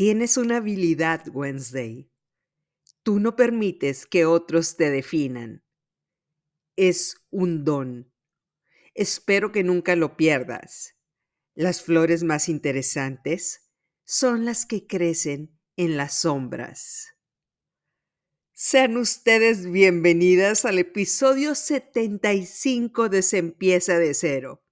Tienes una habilidad, Wednesday. Tú no permites que otros te definan. Es un don. Espero que nunca lo pierdas. Las flores más interesantes son las que crecen en las sombras. Sean ustedes bienvenidas al episodio 75 de Se empieza de cero.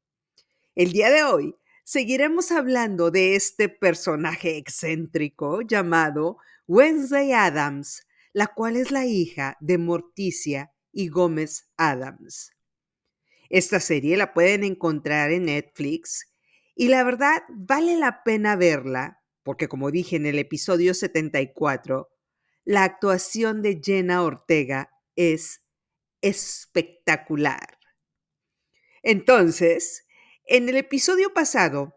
El día de hoy seguiremos hablando de este personaje excéntrico llamado Wednesday Adams, la cual es la hija de Morticia y Gómez Adams. Esta serie la pueden encontrar en Netflix y la verdad vale la pena verla porque como dije en el episodio 74, la actuación de Jenna Ortega es espectacular. Entonces, en el episodio pasado,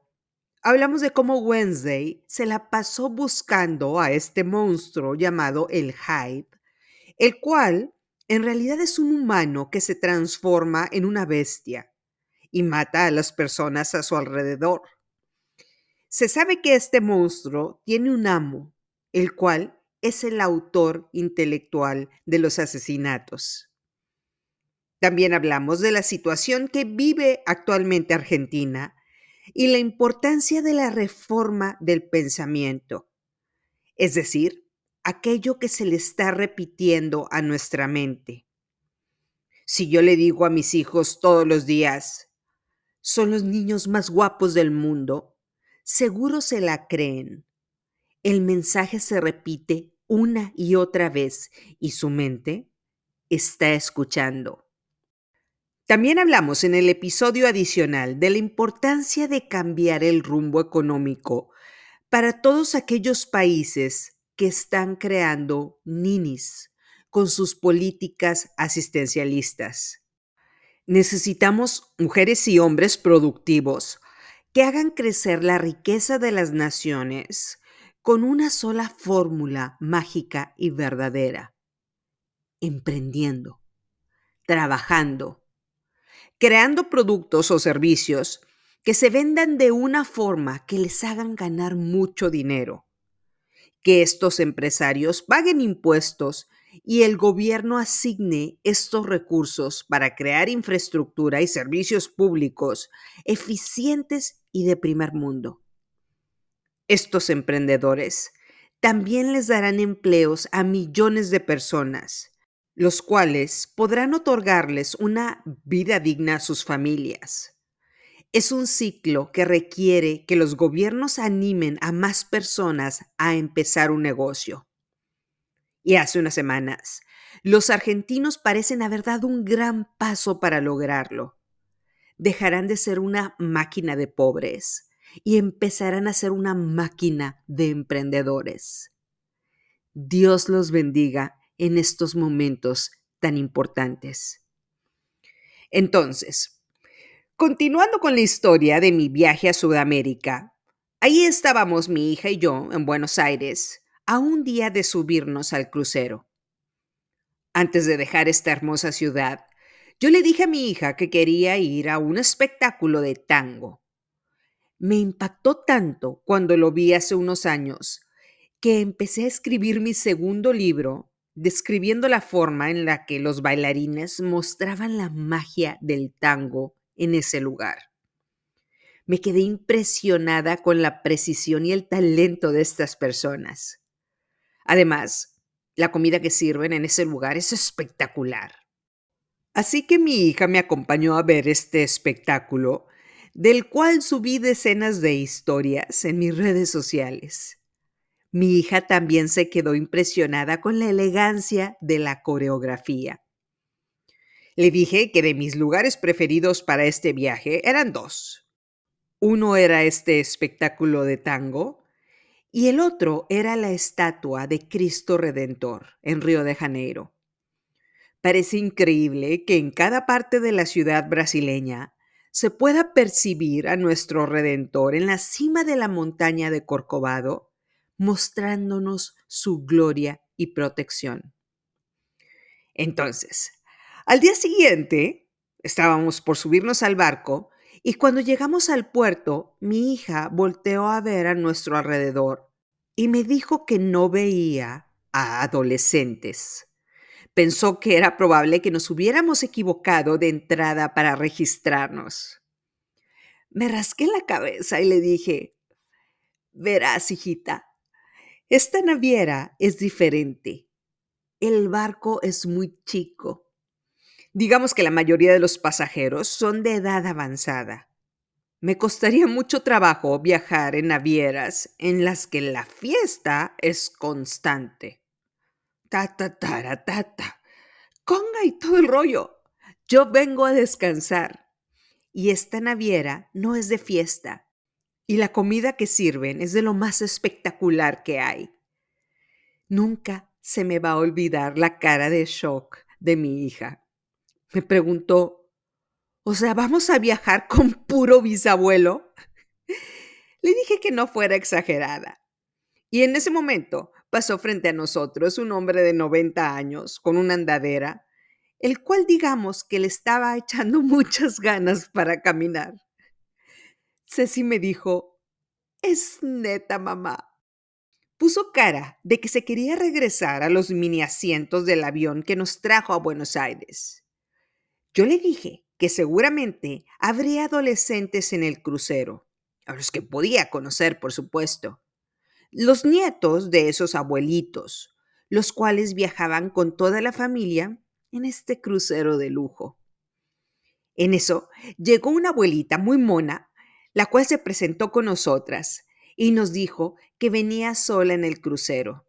hablamos de cómo Wednesday se la pasó buscando a este monstruo llamado el Hyde, el cual en realidad es un humano que se transforma en una bestia y mata a las personas a su alrededor. Se sabe que este monstruo tiene un amo, el cual es el autor intelectual de los asesinatos. También hablamos de la situación que vive actualmente Argentina y la importancia de la reforma del pensamiento, es decir, aquello que se le está repitiendo a nuestra mente. Si yo le digo a mis hijos todos los días, son los niños más guapos del mundo, seguro se la creen. El mensaje se repite una y otra vez y su mente está escuchando. También hablamos en el episodio adicional de la importancia de cambiar el rumbo económico para todos aquellos países que están creando ninis con sus políticas asistencialistas. Necesitamos mujeres y hombres productivos que hagan crecer la riqueza de las naciones con una sola fórmula mágica y verdadera. Emprendiendo, trabajando, creando productos o servicios que se vendan de una forma que les hagan ganar mucho dinero, que estos empresarios paguen impuestos y el gobierno asigne estos recursos para crear infraestructura y servicios públicos eficientes y de primer mundo. Estos emprendedores también les darán empleos a millones de personas los cuales podrán otorgarles una vida digna a sus familias. Es un ciclo que requiere que los gobiernos animen a más personas a empezar un negocio. Y hace unas semanas, los argentinos parecen haber dado un gran paso para lograrlo. Dejarán de ser una máquina de pobres y empezarán a ser una máquina de emprendedores. Dios los bendiga en estos momentos tan importantes. Entonces, continuando con la historia de mi viaje a Sudamérica, ahí estábamos mi hija y yo en Buenos Aires a un día de subirnos al crucero. Antes de dejar esta hermosa ciudad, yo le dije a mi hija que quería ir a un espectáculo de tango. Me impactó tanto cuando lo vi hace unos años que empecé a escribir mi segundo libro describiendo la forma en la que los bailarines mostraban la magia del tango en ese lugar. Me quedé impresionada con la precisión y el talento de estas personas. Además, la comida que sirven en ese lugar es espectacular. Así que mi hija me acompañó a ver este espectáculo, del cual subí decenas de historias en mis redes sociales. Mi hija también se quedó impresionada con la elegancia de la coreografía. Le dije que de mis lugares preferidos para este viaje eran dos. Uno era este espectáculo de tango y el otro era la estatua de Cristo Redentor en Río de Janeiro. Parece increíble que en cada parte de la ciudad brasileña se pueda percibir a nuestro Redentor en la cima de la montaña de Corcovado mostrándonos su gloria y protección. Entonces, al día siguiente, estábamos por subirnos al barco y cuando llegamos al puerto, mi hija volteó a ver a nuestro alrededor y me dijo que no veía a adolescentes. Pensó que era probable que nos hubiéramos equivocado de entrada para registrarnos. Me rasqué la cabeza y le dije, verás, hijita, esta naviera es diferente. El barco es muy chico. Digamos que la mayoría de los pasajeros son de edad avanzada. Me costaría mucho trabajo viajar en navieras en las que la fiesta es constante. Ta ta ta ta ta. Conga y todo el rollo. Yo vengo a descansar. Y esta naviera no es de fiesta. Y la comida que sirven es de lo más espectacular que hay. Nunca se me va a olvidar la cara de shock de mi hija. Me preguntó, o sea, ¿vamos a viajar con puro bisabuelo? Le dije que no fuera exagerada. Y en ese momento pasó frente a nosotros un hombre de 90 años con una andadera, el cual digamos que le estaba echando muchas ganas para caminar. Ceci me dijo, es neta, mamá. Puso cara de que se quería regresar a los mini asientos del avión que nos trajo a Buenos Aires. Yo le dije que seguramente habría adolescentes en el crucero, a los que podía conocer, por supuesto. Los nietos de esos abuelitos, los cuales viajaban con toda la familia en este crucero de lujo. En eso llegó una abuelita muy mona, la cual se presentó con nosotras y nos dijo que venía sola en el crucero.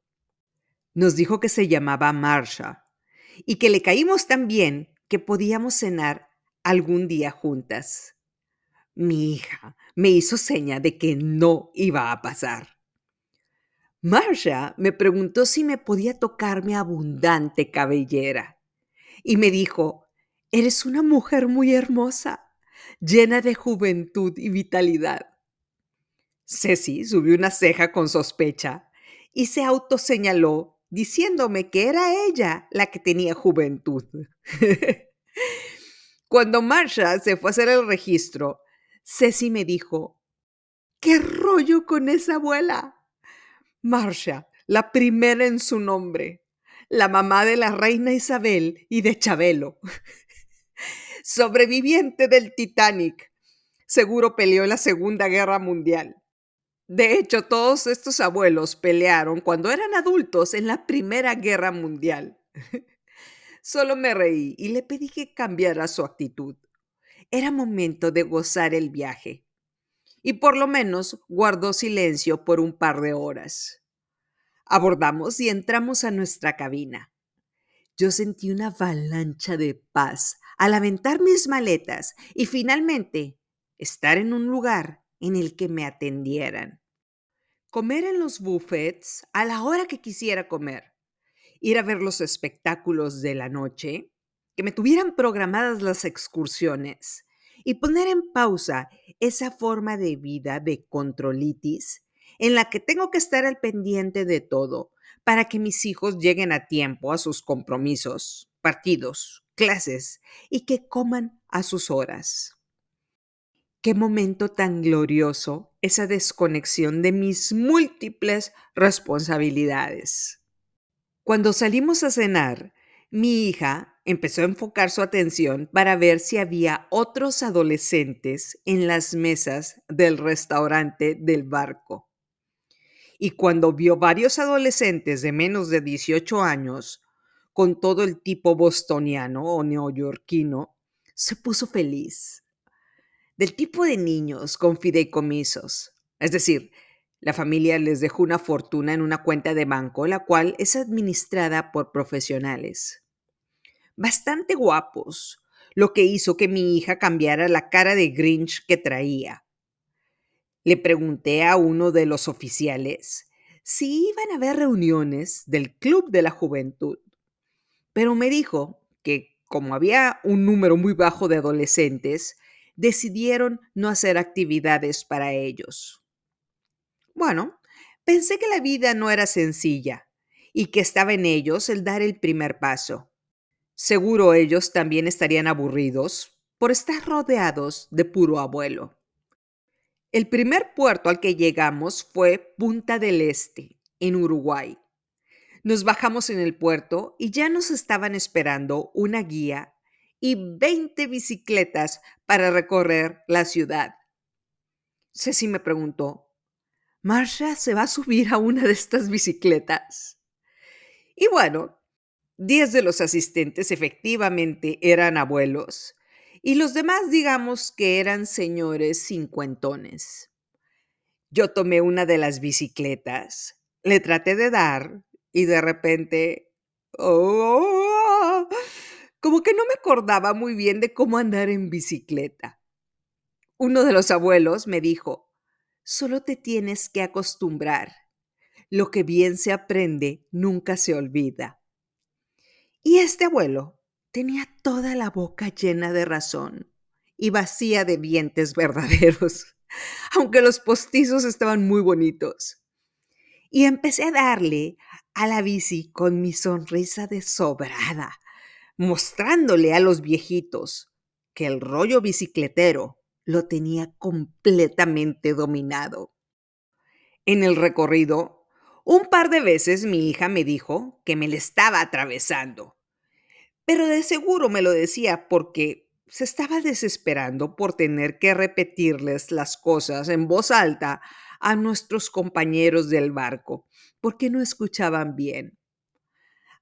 Nos dijo que se llamaba Marsha y que le caímos tan bien que podíamos cenar algún día juntas. Mi hija me hizo seña de que no iba a pasar. Marsha me preguntó si me podía tocar mi abundante cabellera y me dijo, eres una mujer muy hermosa, llena de juventud y vitalidad. Ceci subió una ceja con sospecha y se autoseñaló diciéndome que era ella la que tenía juventud. Cuando Marsha se fue a hacer el registro, Ceci me dijo, ¿qué rollo con esa abuela? Marsha, la primera en su nombre, la mamá de la reina Isabel y de Chabelo. Sobreviviente del Titanic. Seguro peleó en la Segunda Guerra Mundial. De hecho, todos estos abuelos pelearon cuando eran adultos en la Primera Guerra Mundial. Solo me reí y le pedí que cambiara su actitud. Era momento de gozar el viaje. Y por lo menos guardó silencio por un par de horas. Abordamos y entramos a nuestra cabina. Yo sentí una avalancha de paz al aventar mis maletas y finalmente estar en un lugar en el que me atendieran. Comer en los buffets a la hora que quisiera comer ir a ver los espectáculos de la noche, que me tuvieran programadas las excursiones y poner en pausa esa forma de vida de controlitis en la que tengo que estar al pendiente de todo para que mis hijos lleguen a tiempo a sus compromisos, partidos, clases y que coman a sus horas. Qué momento tan glorioso esa desconexión de mis múltiples responsabilidades. Cuando salimos a cenar, mi hija empezó a enfocar su atención para ver si había otros adolescentes en las mesas del restaurante del barco. Y cuando vio varios adolescentes de menos de 18 años, con todo el tipo bostoniano o neoyorquino, se puso feliz. Del tipo de niños con fideicomisos, es decir, la familia les dejó una fortuna en una cuenta de banco, la cual es administrada por profesionales. Bastante guapos, lo que hizo que mi hija cambiara la cara de Grinch que traía. Le pregunté a uno de los oficiales si iban a haber reuniones del Club de la Juventud, pero me dijo que como había un número muy bajo de adolescentes, decidieron no hacer actividades para ellos. Bueno, pensé que la vida no era sencilla y que estaba en ellos el dar el primer paso. Seguro ellos también estarían aburridos por estar rodeados de puro abuelo. El primer puerto al que llegamos fue Punta del Este, en Uruguay. Nos bajamos en el puerto y ya nos estaban esperando una guía y 20 bicicletas para recorrer la ciudad. Ceci me preguntó, ¿Marsha se va a subir a una de estas bicicletas? Y bueno, 10 de los asistentes efectivamente eran abuelos y los demás digamos que eran señores cincuentones. Yo tomé una de las bicicletas, le traté de dar y de repente, oh, como que no me acordaba muy bien de cómo andar en bicicleta. Uno de los abuelos me dijo, solo te tienes que acostumbrar. Lo que bien se aprende nunca se olvida. Y este abuelo tenía toda la boca llena de razón y vacía de dientes verdaderos, aunque los postizos estaban muy bonitos. Y empecé a darle a la bici con mi sonrisa de sobrada, mostrándole a los viejitos que el rollo bicicletero lo tenía completamente dominado. En el recorrido, un par de veces mi hija me dijo que me le estaba atravesando, pero de seguro me lo decía porque se estaba desesperando por tener que repetirles las cosas en voz alta a nuestros compañeros del barco, porque no escuchaban bien.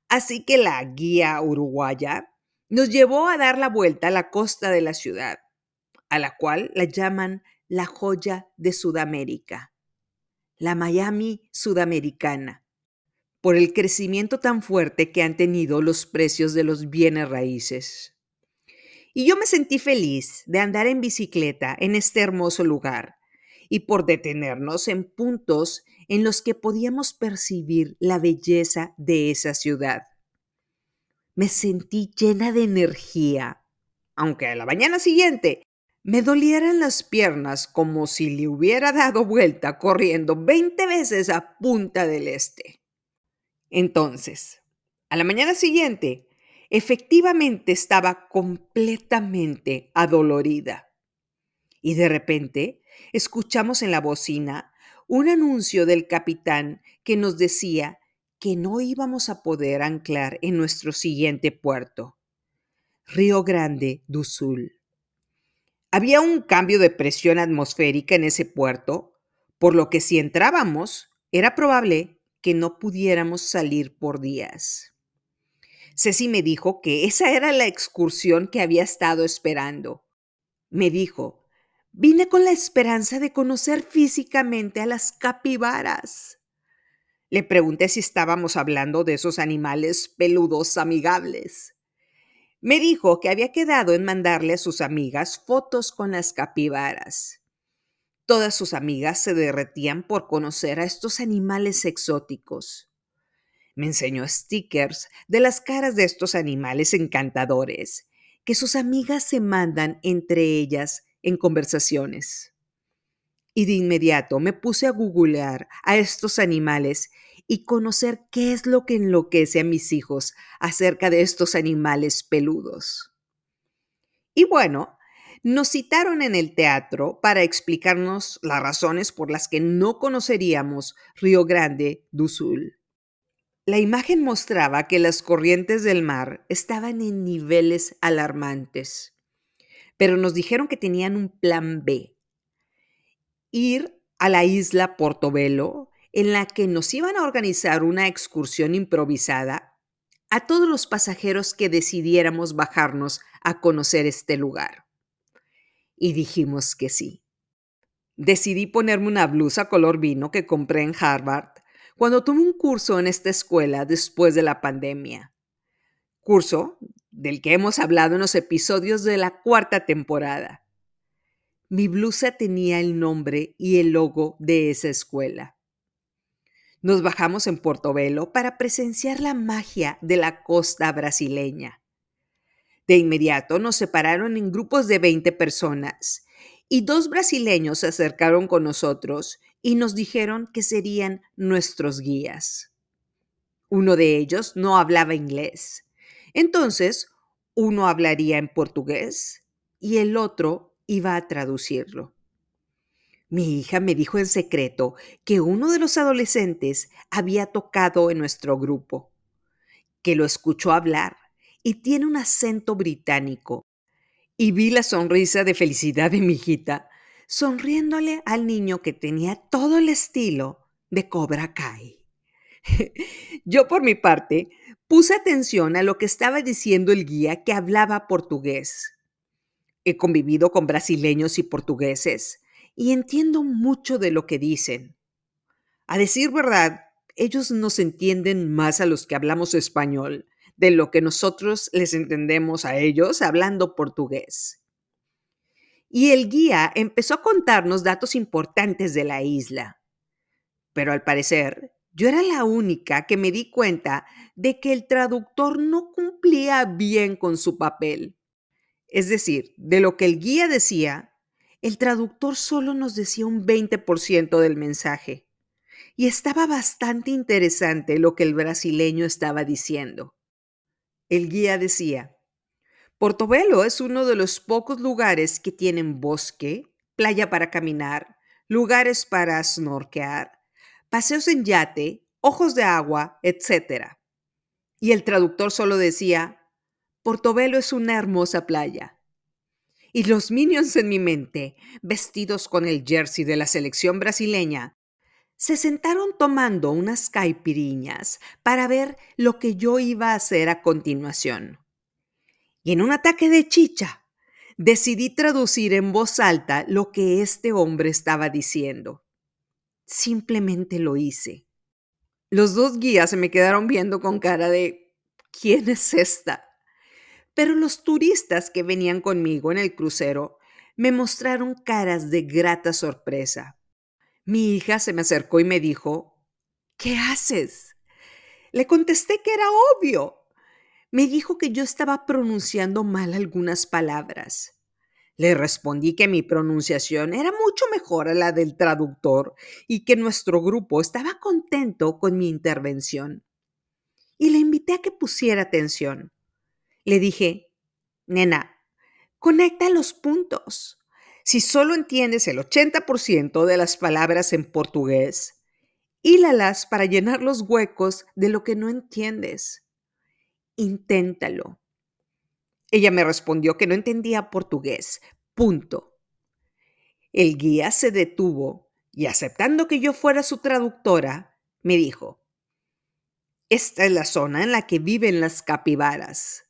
Así que la guía uruguaya nos llevó a dar la vuelta a la costa de la ciudad, a la cual la llaman la joya de Sudamérica, la Miami sudamericana, por el crecimiento tan fuerte que han tenido los precios de los bienes raíces. Y yo me sentí feliz de andar en bicicleta en este hermoso lugar y por detenernos en puntos en los que podíamos percibir la belleza de esa ciudad. Me sentí llena de energía, aunque a la mañana siguiente me dolieran las piernas como si le hubiera dado vuelta corriendo 20 veces a Punta del Este. Entonces, a la mañana siguiente, efectivamente estaba completamente adolorida. Y de repente escuchamos en la bocina un anuncio del capitán que nos decía que no íbamos a poder anclar en nuestro siguiente puerto, Río Grande do Sul. Había un cambio de presión atmosférica en ese puerto, por lo que si entrábamos, era probable que no pudiéramos salir por días. Ceci me dijo que esa era la excursión que había estado esperando. Me dijo, Vine con la esperanza de conocer físicamente a las capibaras. Le pregunté si estábamos hablando de esos animales peludos amigables. Me dijo que había quedado en mandarle a sus amigas fotos con las capibaras. Todas sus amigas se derretían por conocer a estos animales exóticos. Me enseñó stickers de las caras de estos animales encantadores que sus amigas se mandan entre ellas en conversaciones. Y de inmediato me puse a googlear a estos animales y conocer qué es lo que enloquece a mis hijos acerca de estos animales peludos. Y bueno, nos citaron en el teatro para explicarnos las razones por las que no conoceríamos Río Grande do Sul. La imagen mostraba que las corrientes del mar estaban en niveles alarmantes pero nos dijeron que tenían un plan B. Ir a la isla Portobelo, en la que nos iban a organizar una excursión improvisada a todos los pasajeros que decidiéramos bajarnos a conocer este lugar. Y dijimos que sí. Decidí ponerme una blusa color vino que compré en Harvard cuando tomé un curso en esta escuela después de la pandemia. Curso del que hemos hablado en los episodios de la cuarta temporada. Mi blusa tenía el nombre y el logo de esa escuela. Nos bajamos en Portobelo para presenciar la magia de la costa brasileña. De inmediato nos separaron en grupos de 20 personas y dos brasileños se acercaron con nosotros y nos dijeron que serían nuestros guías. Uno de ellos no hablaba inglés entonces, uno hablaría en portugués y el otro iba a traducirlo. Mi hija me dijo en secreto que uno de los adolescentes había tocado en nuestro grupo, que lo escuchó hablar y tiene un acento británico. Y vi la sonrisa de felicidad de mi hijita, sonriéndole al niño que tenía todo el estilo de Cobra Kai. Yo por mi parte puse atención a lo que estaba diciendo el guía que hablaba portugués. He convivido con brasileños y portugueses y entiendo mucho de lo que dicen. A decir verdad, ellos nos entienden más a los que hablamos español de lo que nosotros les entendemos a ellos hablando portugués. Y el guía empezó a contarnos datos importantes de la isla. Pero al parecer, yo era la única que me di cuenta de que el traductor no cumplía bien con su papel. Es decir, de lo que el guía decía, el traductor solo nos decía un 20% del mensaje. Y estaba bastante interesante lo que el brasileño estaba diciendo. El guía decía, Portobelo es uno de los pocos lugares que tienen bosque, playa para caminar, lugares para snorkear, paseos en yate, ojos de agua, etc. Y el traductor solo decía, Portobelo es una hermosa playa. Y los minions en mi mente, vestidos con el jersey de la selección brasileña, se sentaron tomando unas caipiriñas para ver lo que yo iba a hacer a continuación. Y en un ataque de chicha, decidí traducir en voz alta lo que este hombre estaba diciendo. Simplemente lo hice. Los dos guías se me quedaron viendo con cara de ¿quién es esta? Pero los turistas que venían conmigo en el crucero me mostraron caras de grata sorpresa. Mi hija se me acercó y me dijo, ¿qué haces? Le contesté que era obvio. Me dijo que yo estaba pronunciando mal algunas palabras. Le respondí que mi pronunciación era mucho mejor a la del traductor y que nuestro grupo estaba contento con mi intervención. Y le invité a que pusiera atención. Le dije, nena, conecta los puntos. Si solo entiendes el 80% de las palabras en portugués, hílalas para llenar los huecos de lo que no entiendes. Inténtalo. Ella me respondió que no entendía portugués. Punto. El guía se detuvo y aceptando que yo fuera su traductora, me dijo, esta es la zona en la que viven las capibaras.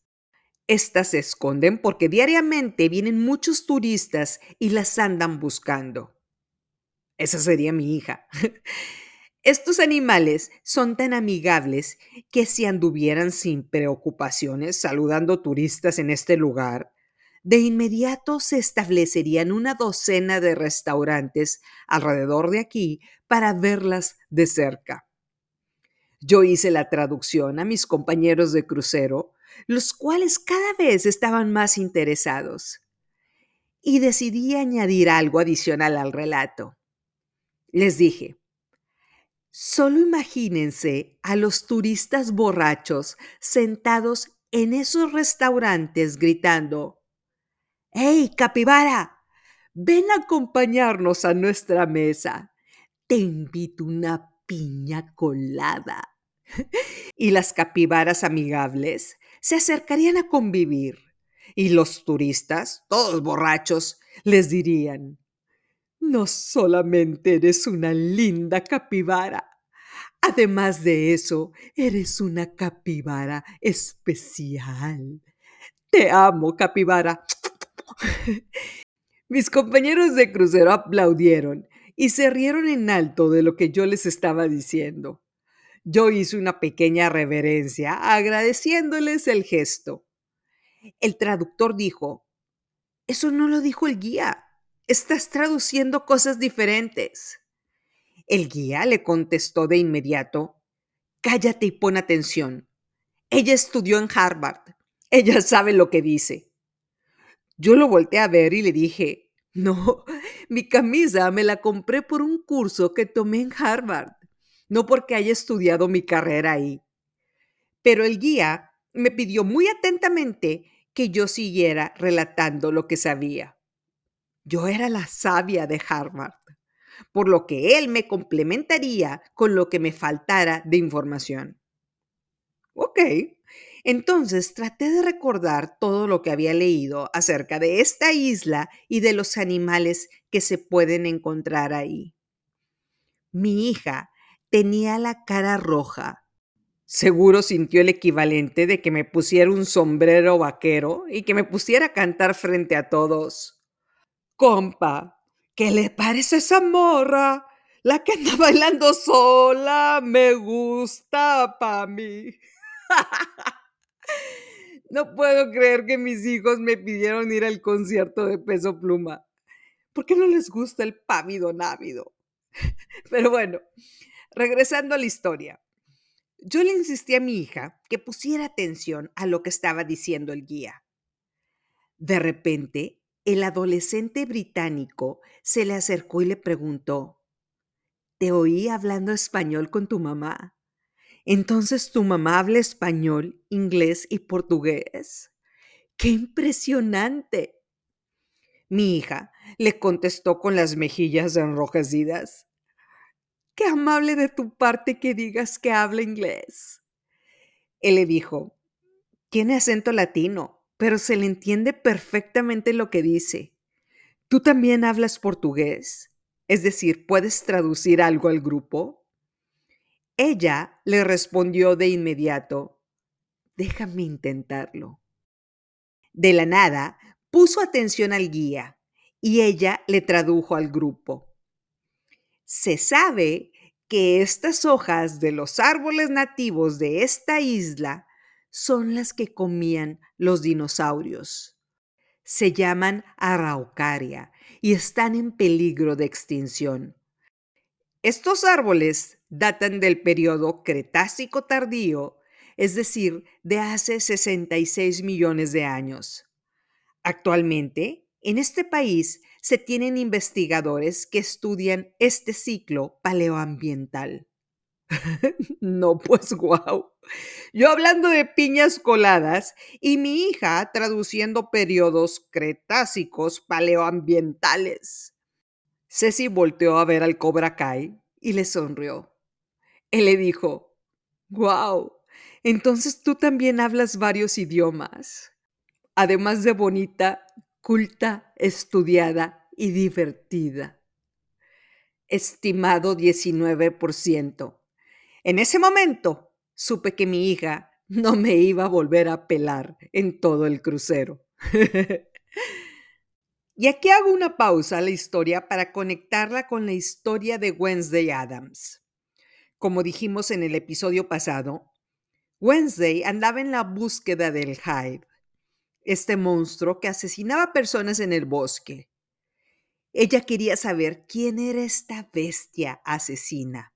Estas se esconden porque diariamente vienen muchos turistas y las andan buscando. Esa sería mi hija. Estos animales son tan amigables que si anduvieran sin preocupaciones saludando turistas en este lugar, de inmediato se establecerían una docena de restaurantes alrededor de aquí para verlas de cerca. Yo hice la traducción a mis compañeros de crucero, los cuales cada vez estaban más interesados. Y decidí añadir algo adicional al relato. Les dije, Solo imagínense a los turistas borrachos sentados en esos restaurantes gritando, ¡Hey, capibara! Ven a acompañarnos a nuestra mesa. Te invito una piña colada. y las capibaras amigables se acercarían a convivir. Y los turistas, todos borrachos, les dirían, no solamente eres una linda capibara, además de eso, eres una capibara especial. Te amo, capibara. Mis compañeros de crucero aplaudieron y se rieron en alto de lo que yo les estaba diciendo. Yo hice una pequeña reverencia agradeciéndoles el gesto. El traductor dijo, eso no lo dijo el guía. Estás traduciendo cosas diferentes. El guía le contestó de inmediato, Cállate y pon atención. Ella estudió en Harvard. Ella sabe lo que dice. Yo lo volteé a ver y le dije, no, mi camisa me la compré por un curso que tomé en Harvard, no porque haya estudiado mi carrera ahí. Pero el guía me pidió muy atentamente que yo siguiera relatando lo que sabía. Yo era la sabia de Harvard. por lo que él me complementaría con lo que me faltara de información. Ok, entonces traté de recordar todo lo que había leído acerca de esta isla y de los animales que se pueden encontrar ahí. Mi hija tenía la cara roja. Seguro sintió el equivalente de que me pusiera un sombrero vaquero y que me pusiera a cantar frente a todos. Compa, ¿qué le parece esa morra? La que anda bailando sola me gusta pa' mí. No puedo creer que mis hijos me pidieron ir al concierto de Peso Pluma. ¿Por qué no les gusta el pávido návido? Pero bueno, regresando a la historia. Yo le insistí a mi hija que pusiera atención a lo que estaba diciendo el guía. De repente, el adolescente británico se le acercó y le preguntó, ¿te oí hablando español con tu mamá? Entonces tu mamá habla español, inglés y portugués. ¡Qué impresionante! Mi hija le contestó con las mejillas enrojecidas. Qué amable de tu parte que digas que habla inglés. Él le dijo, tiene acento latino, pero se le entiende perfectamente lo que dice. ¿Tú también hablas portugués? Es decir, ¿puedes traducir algo al grupo? Ella le respondió de inmediato, déjame intentarlo. De la nada, puso atención al guía y ella le tradujo al grupo. Se sabe que estas hojas de los árboles nativos de esta isla son las que comían los dinosaurios. Se llaman araucaria y están en peligro de extinción. Estos árboles datan del periodo Cretácico tardío, es decir, de hace 66 millones de años. Actualmente, en este país se tienen investigadores que estudian este ciclo paleoambiental. no, pues guau. Yo hablando de piñas coladas y mi hija traduciendo periodos cretácicos paleoambientales. Ceci volteó a ver al Cobra Kai y le sonrió. Él le dijo, wow, entonces tú también hablas varios idiomas, además de bonita, culta, estudiada y divertida. Estimado 19%. En ese momento supe que mi hija no me iba a volver a pelar en todo el crucero. Y aquí hago una pausa a la historia para conectarla con la historia de Wednesday Adams. Como dijimos en el episodio pasado, Wednesday andaba en la búsqueda del Hyde, este monstruo que asesinaba personas en el bosque. Ella quería saber quién era esta bestia asesina.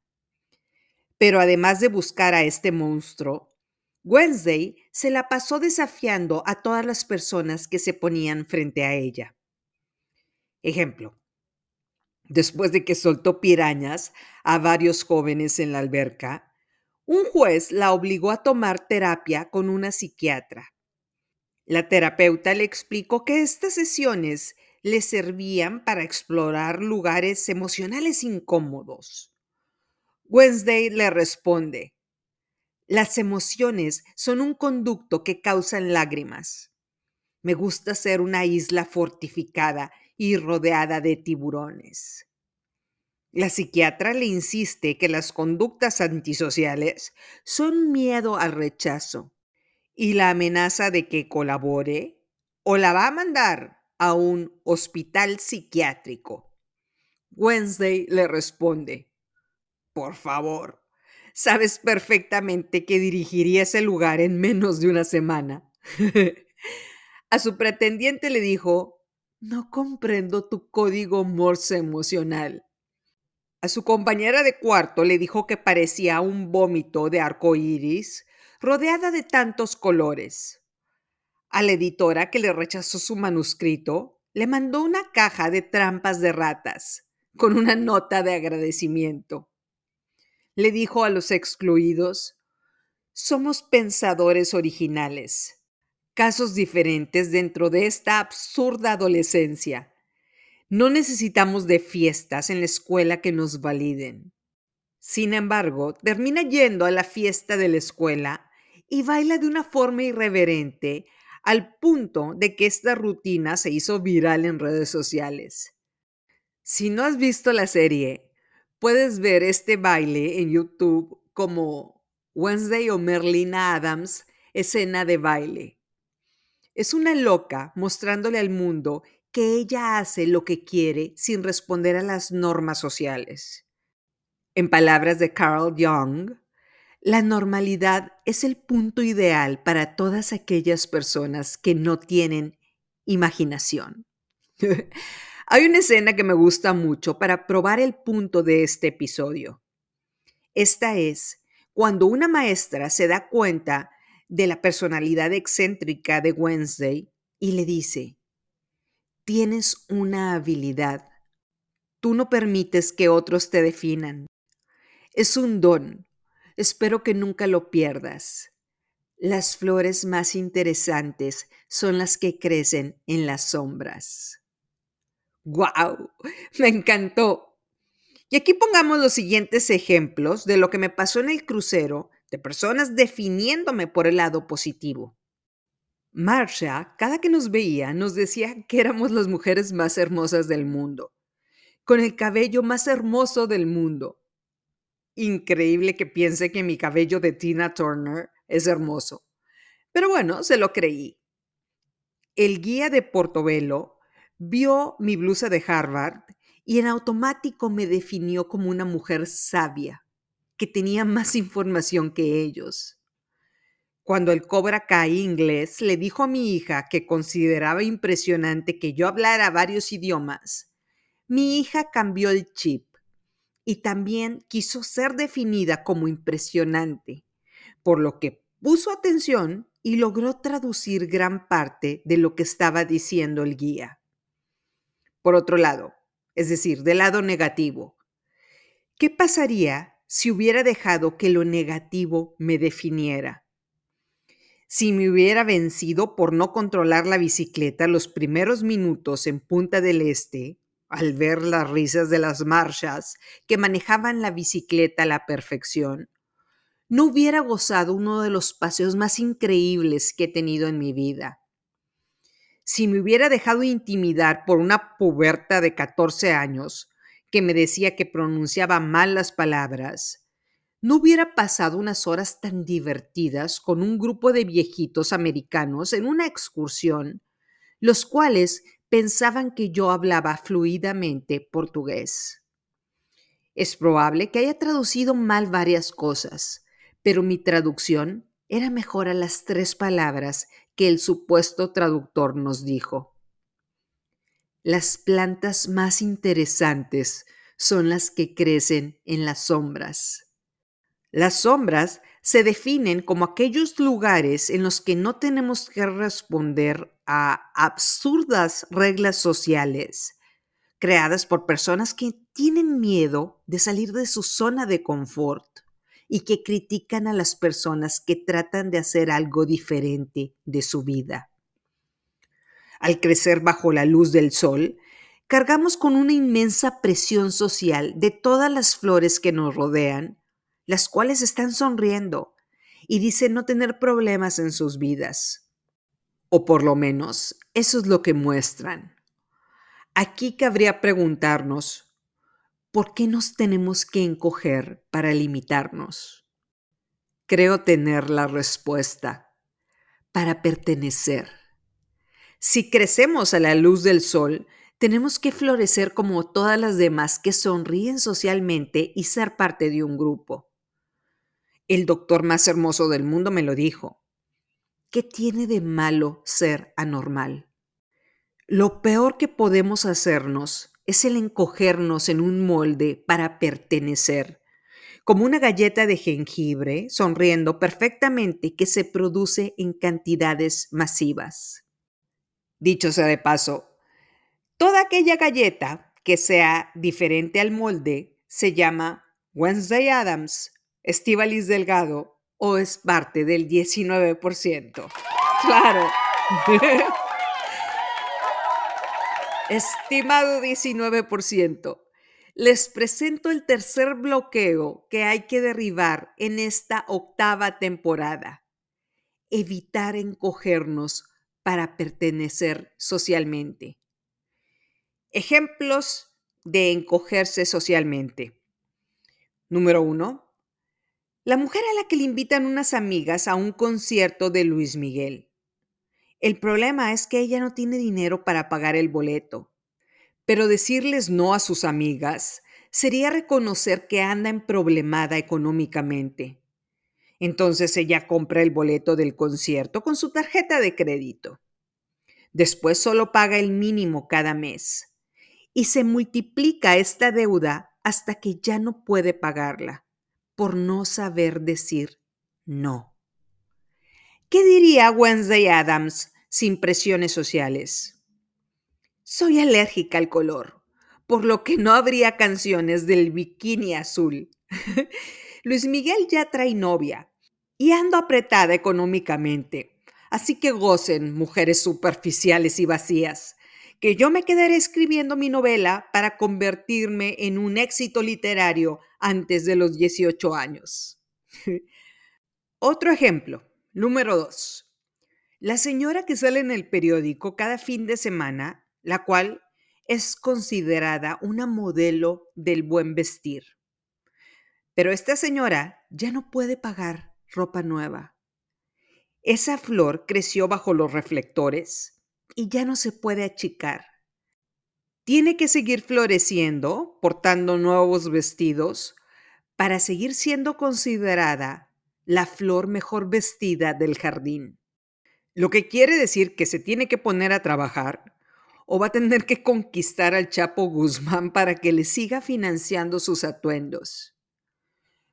Pero además de buscar a este monstruo, Wednesday se la pasó desafiando a todas las personas que se ponían frente a ella. Ejemplo, después de que soltó pirañas a varios jóvenes en la alberca, un juez la obligó a tomar terapia con una psiquiatra. La terapeuta le explicó que estas sesiones le servían para explorar lugares emocionales incómodos. Wednesday le responde, las emociones son un conducto que causan lágrimas. Me gusta ser una isla fortificada y rodeada de tiburones. La psiquiatra le insiste que las conductas antisociales son miedo al rechazo y la amenaza de que colabore o la va a mandar a un hospital psiquiátrico. Wednesday le responde, por favor, sabes perfectamente que dirigiría ese lugar en menos de una semana. a su pretendiente le dijo no comprendo tu código Morse emocional. A su compañera de cuarto le dijo que parecía un vómito de arco iris rodeada de tantos colores. A la editora que le rechazó su manuscrito, le mandó una caja de trampas de ratas con una nota de agradecimiento. Le dijo a los excluidos, somos pensadores originales casos diferentes dentro de esta absurda adolescencia. No necesitamos de fiestas en la escuela que nos validen. Sin embargo, termina yendo a la fiesta de la escuela y baila de una forma irreverente al punto de que esta rutina se hizo viral en redes sociales. Si no has visto la serie, puedes ver este baile en YouTube como Wednesday o Merlina Adams, escena de baile. Es una loca mostrándole al mundo que ella hace lo que quiere sin responder a las normas sociales. En palabras de Carl Jung, la normalidad es el punto ideal para todas aquellas personas que no tienen imaginación. Hay una escena que me gusta mucho para probar el punto de este episodio. Esta es cuando una maestra se da cuenta de la personalidad excéntrica de Wednesday y le dice, tienes una habilidad. Tú no permites que otros te definan. Es un don Espero que nunca lo pierdas. Las flores más interesantes son las que crecen en las sombras. ¡Guau! Me encantó. Y aquí pongamos los siguientes ejemplos de lo que me pasó en el crucero de personas definiéndome por el lado positivo. Marsha, cada que nos veía, nos decía que éramos las mujeres más hermosas del mundo, con el cabello más hermoso del mundo, increíble que piense que mi cabello de Tina Turner es hermoso. Pero bueno, se lo creí. El guía de Portobelo vio mi blusa de Harvard y en automático me definió como una mujer sabia, que tenía más información que ellos. Cuando el Cobra Kai inglés le dijo a mi hija que consideraba impresionante que yo hablara varios idiomas, mi hija cambió el chip y también quiso ser definida como impresionante, por lo que puso atención y logró traducir gran parte de lo que estaba diciendo el guía. Por otro lado, es decir, del lado negativo, ¿qué pasaría si hubiera dejado que lo negativo me definiera? Si me hubiera vencido por no controlar la bicicleta los primeros minutos en Punta del Este, al ver las risas de las marchas que manejaban la bicicleta a la perfección, no hubiera gozado uno de los paseos más increíbles que he tenido en mi vida. Si me hubiera dejado intimidar por una puberta de 14 años que me decía que pronunciaba mal las palabras, no hubiera pasado unas horas tan divertidas con un grupo de viejitos americanos en una excursión, los cuales pensaban que yo hablaba fluidamente portugués. Es probable que haya traducido mal varias cosas, pero mi traducción era mejor a las tres palabras que el supuesto traductor nos dijo. Las plantas más interesantes son las que crecen en las sombras. Las sombras se definen como aquellos lugares en los que no tenemos que responder a absurdas reglas sociales creadas por personas que tienen miedo de salir de su zona de confort y que critican a las personas que tratan de hacer algo diferente de su vida. Al crecer bajo la luz del sol, cargamos con una inmensa presión social de todas las flores que nos rodean las cuales están sonriendo y dicen no tener problemas en sus vidas. O por lo menos eso es lo que muestran. Aquí cabría preguntarnos, ¿por qué nos tenemos que encoger para limitarnos? Creo tener la respuesta, para pertenecer. Si crecemos a la luz del sol, tenemos que florecer como todas las demás que sonríen socialmente y ser parte de un grupo. El doctor más hermoso del mundo me lo dijo. ¿Qué tiene de malo ser anormal? Lo peor que podemos hacernos es el encogernos en un molde para pertenecer, como una galleta de jengibre sonriendo perfectamente que se produce en cantidades masivas. Dicho sea de paso, toda aquella galleta que sea diferente al molde se llama Wednesday Adams Estivalis Delgado o es parte del 19%. Claro. Estimado 19%, les presento el tercer bloqueo que hay que derribar en esta octava temporada. Evitar encogernos para pertenecer socialmente. Ejemplos de encogerse socialmente. Número uno, la mujer a la que le invitan unas amigas a un concierto de Luis Miguel. El problema es que ella no tiene dinero para pagar el boleto, pero decirles no a sus amigas sería reconocer que anda en problemada económicamente. Entonces ella compra el boleto del concierto con su tarjeta de crédito. Después solo paga el mínimo cada mes y se multiplica esta deuda hasta que ya no puede pagarla por no saber decir no. ¿Qué diría Wednesday Adams sin presiones sociales? Soy alérgica al color, por lo que no habría canciones del bikini azul. Luis Miguel ya trae novia y ando apretada económicamente, así que gocen, mujeres superficiales y vacías que yo me quedaré escribiendo mi novela para convertirme en un éxito literario antes de los 18 años. Otro ejemplo, número 2. La señora que sale en el periódico cada fin de semana, la cual es considerada una modelo del buen vestir. Pero esta señora ya no puede pagar ropa nueva. Esa flor creció bajo los reflectores y ya no se puede achicar. Tiene que seguir floreciendo, portando nuevos vestidos, para seguir siendo considerada la flor mejor vestida del jardín. Lo que quiere decir que se tiene que poner a trabajar o va a tener que conquistar al Chapo Guzmán para que le siga financiando sus atuendos.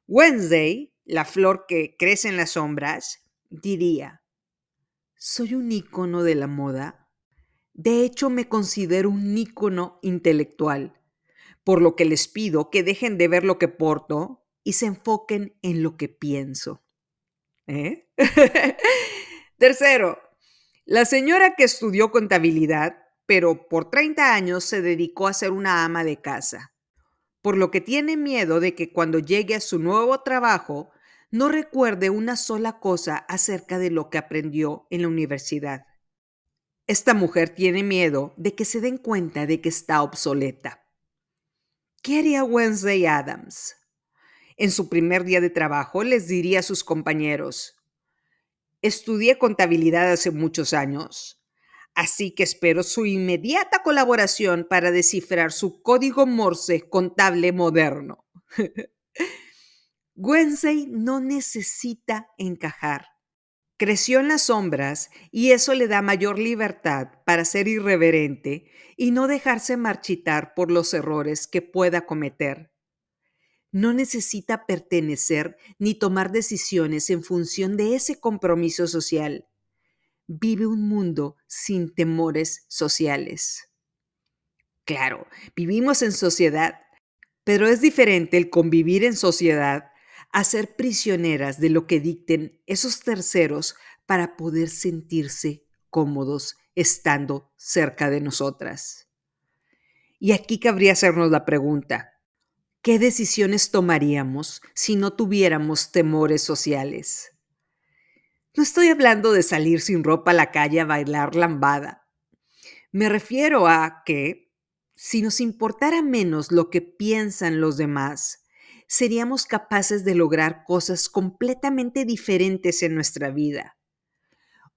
Wednesday, la flor que crece en las sombras, diría, ¿soy un ícono de la moda? De hecho, me considero un ícono intelectual, por lo que les pido que dejen de ver lo que porto y se enfoquen en lo que pienso. ¿Eh? Tercero, la señora que estudió contabilidad, pero por 30 años se dedicó a ser una ama de casa, por lo que tiene miedo de que cuando llegue a su nuevo trabajo no recuerde una sola cosa acerca de lo que aprendió en la universidad. Esta mujer tiene miedo de que se den cuenta de que está obsoleta. ¿Qué haría Wednesday Adams? En su primer día de trabajo les diría a sus compañeros, estudié contabilidad hace muchos años, así que espero su inmediata colaboración para descifrar su código Morse contable moderno. Wednesday no necesita encajar. Creció en las sombras y eso le da mayor libertad para ser irreverente y no dejarse marchitar por los errores que pueda cometer. No necesita pertenecer ni tomar decisiones en función de ese compromiso social. Vive un mundo sin temores sociales. Claro, vivimos en sociedad, pero es diferente el convivir en sociedad a ser prisioneras de lo que dicten esos terceros para poder sentirse cómodos estando cerca de nosotras. Y aquí cabría hacernos la pregunta, ¿qué decisiones tomaríamos si no tuviéramos temores sociales? No estoy hablando de salir sin ropa a la calle a bailar lambada. Me refiero a que, si nos importara menos lo que piensan los demás, seríamos capaces de lograr cosas completamente diferentes en nuestra vida.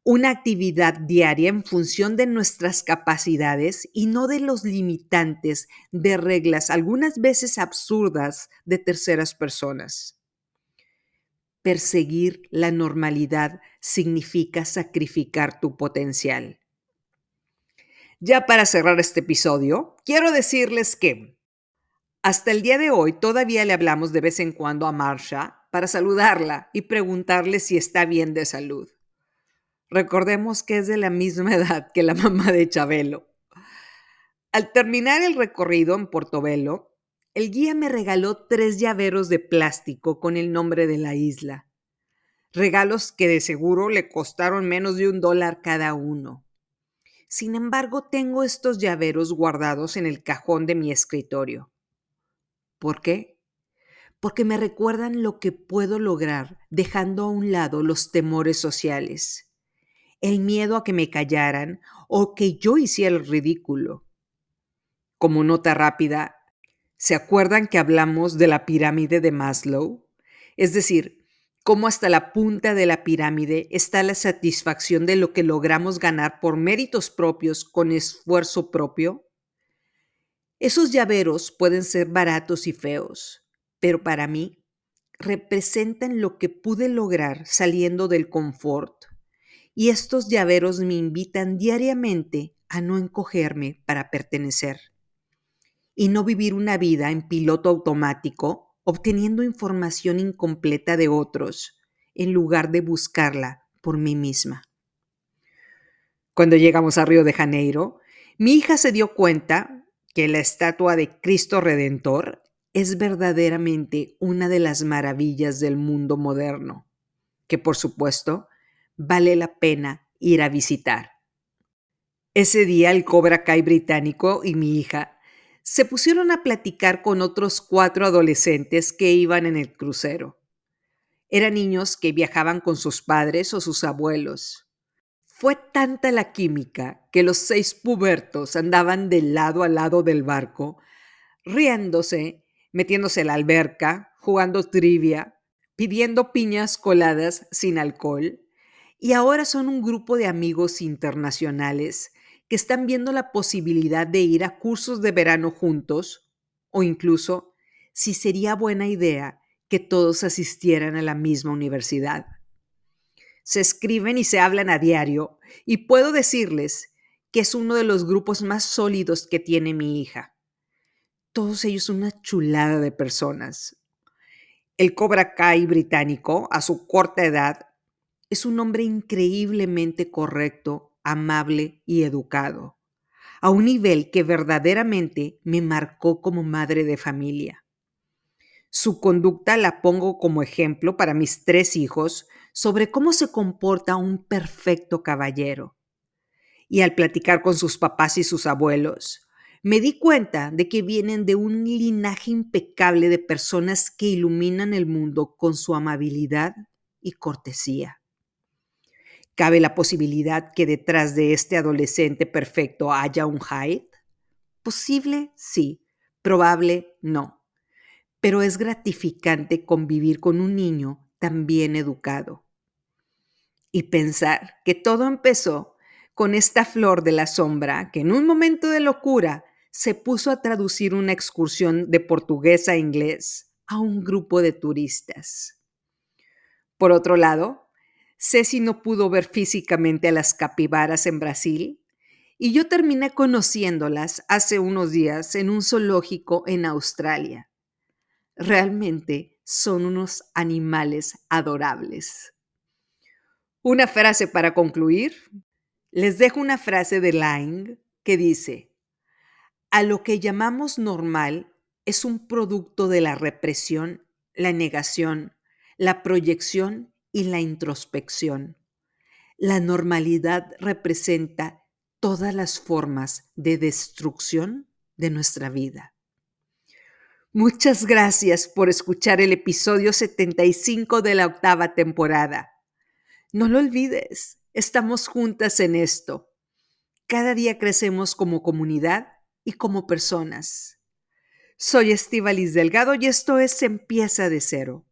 Una actividad diaria en función de nuestras capacidades y no de los limitantes de reglas, algunas veces absurdas, de terceras personas. Perseguir la normalidad significa sacrificar tu potencial. Ya para cerrar este episodio, quiero decirles que hasta el día de hoy todavía le hablamos de vez en cuando a Marsha para saludarla y preguntarle si está bien de salud. Recordemos que es de la misma edad que la mamá de Chabelo. Al terminar el recorrido en Portobelo, el guía me regaló tres llaveros de plástico con el nombre de la isla. Regalos que de seguro le costaron menos de un dólar cada uno. Sin embargo, tengo estos llaveros guardados en el cajón de mi escritorio. ¿Por qué? Porque me recuerdan lo que puedo lograr dejando a un lado los temores sociales, el miedo a que me callaran o que yo hiciera el ridículo. Como nota rápida, ¿se acuerdan que hablamos de la pirámide de Maslow? Es decir, cómo hasta la punta de la pirámide está la satisfacción de lo que logramos ganar por méritos propios con esfuerzo propio? Esos llaveros pueden ser baratos y feos, pero para mí representan lo que pude lograr saliendo del confort. Y estos llaveros me invitan diariamente a no encogerme para pertenecer y no vivir una vida en piloto automático obteniendo información incompleta de otros en lugar de buscarla por mí misma. Cuando llegamos a Río de Janeiro, mi hija se dio cuenta que la estatua de Cristo Redentor es verdaderamente una de las maravillas del mundo moderno, que por supuesto vale la pena ir a visitar. Ese día el Cobra Kai británico y mi hija se pusieron a platicar con otros cuatro adolescentes que iban en el crucero. Eran niños que viajaban con sus padres o sus abuelos. Fue tanta la química que los seis pubertos andaban de lado a lado del barco, riéndose, metiéndose en la alberca, jugando trivia, pidiendo piñas coladas sin alcohol, y ahora son un grupo de amigos internacionales que están viendo la posibilidad de ir a cursos de verano juntos o incluso si sería buena idea que todos asistieran a la misma universidad. Se escriben y se hablan a diario y puedo decirles que es uno de los grupos más sólidos que tiene mi hija. Todos ellos una chulada de personas. El Cobra Kai británico, a su corta edad, es un hombre increíblemente correcto amable y educado, a un nivel que verdaderamente me marcó como madre de familia. Su conducta la pongo como ejemplo para mis tres hijos sobre cómo se comporta un perfecto caballero. Y al platicar con sus papás y sus abuelos, me di cuenta de que vienen de un linaje impecable de personas que iluminan el mundo con su amabilidad y cortesía. ¿Cabe la posibilidad que detrás de este adolescente perfecto haya un Hyde? Posible, sí. Probable, no. Pero es gratificante convivir con un niño tan bien educado. Y pensar que todo empezó con esta flor de la sombra que en un momento de locura se puso a traducir una excursión de portugués a inglés a un grupo de turistas. Por otro lado, Ceci no pudo ver físicamente a las capibaras en Brasil y yo terminé conociéndolas hace unos días en un zoológico en Australia. Realmente son unos animales adorables. Una frase para concluir. Les dejo una frase de Lang que dice, a lo que llamamos normal es un producto de la represión, la negación, la proyección y la introspección. La normalidad representa todas las formas de destrucción de nuestra vida. Muchas gracias por escuchar el episodio 75 de la octava temporada. No lo olvides, estamos juntas en esto. Cada día crecemos como comunidad y como personas. Soy Estivalis Delgado y esto es Empieza de Cero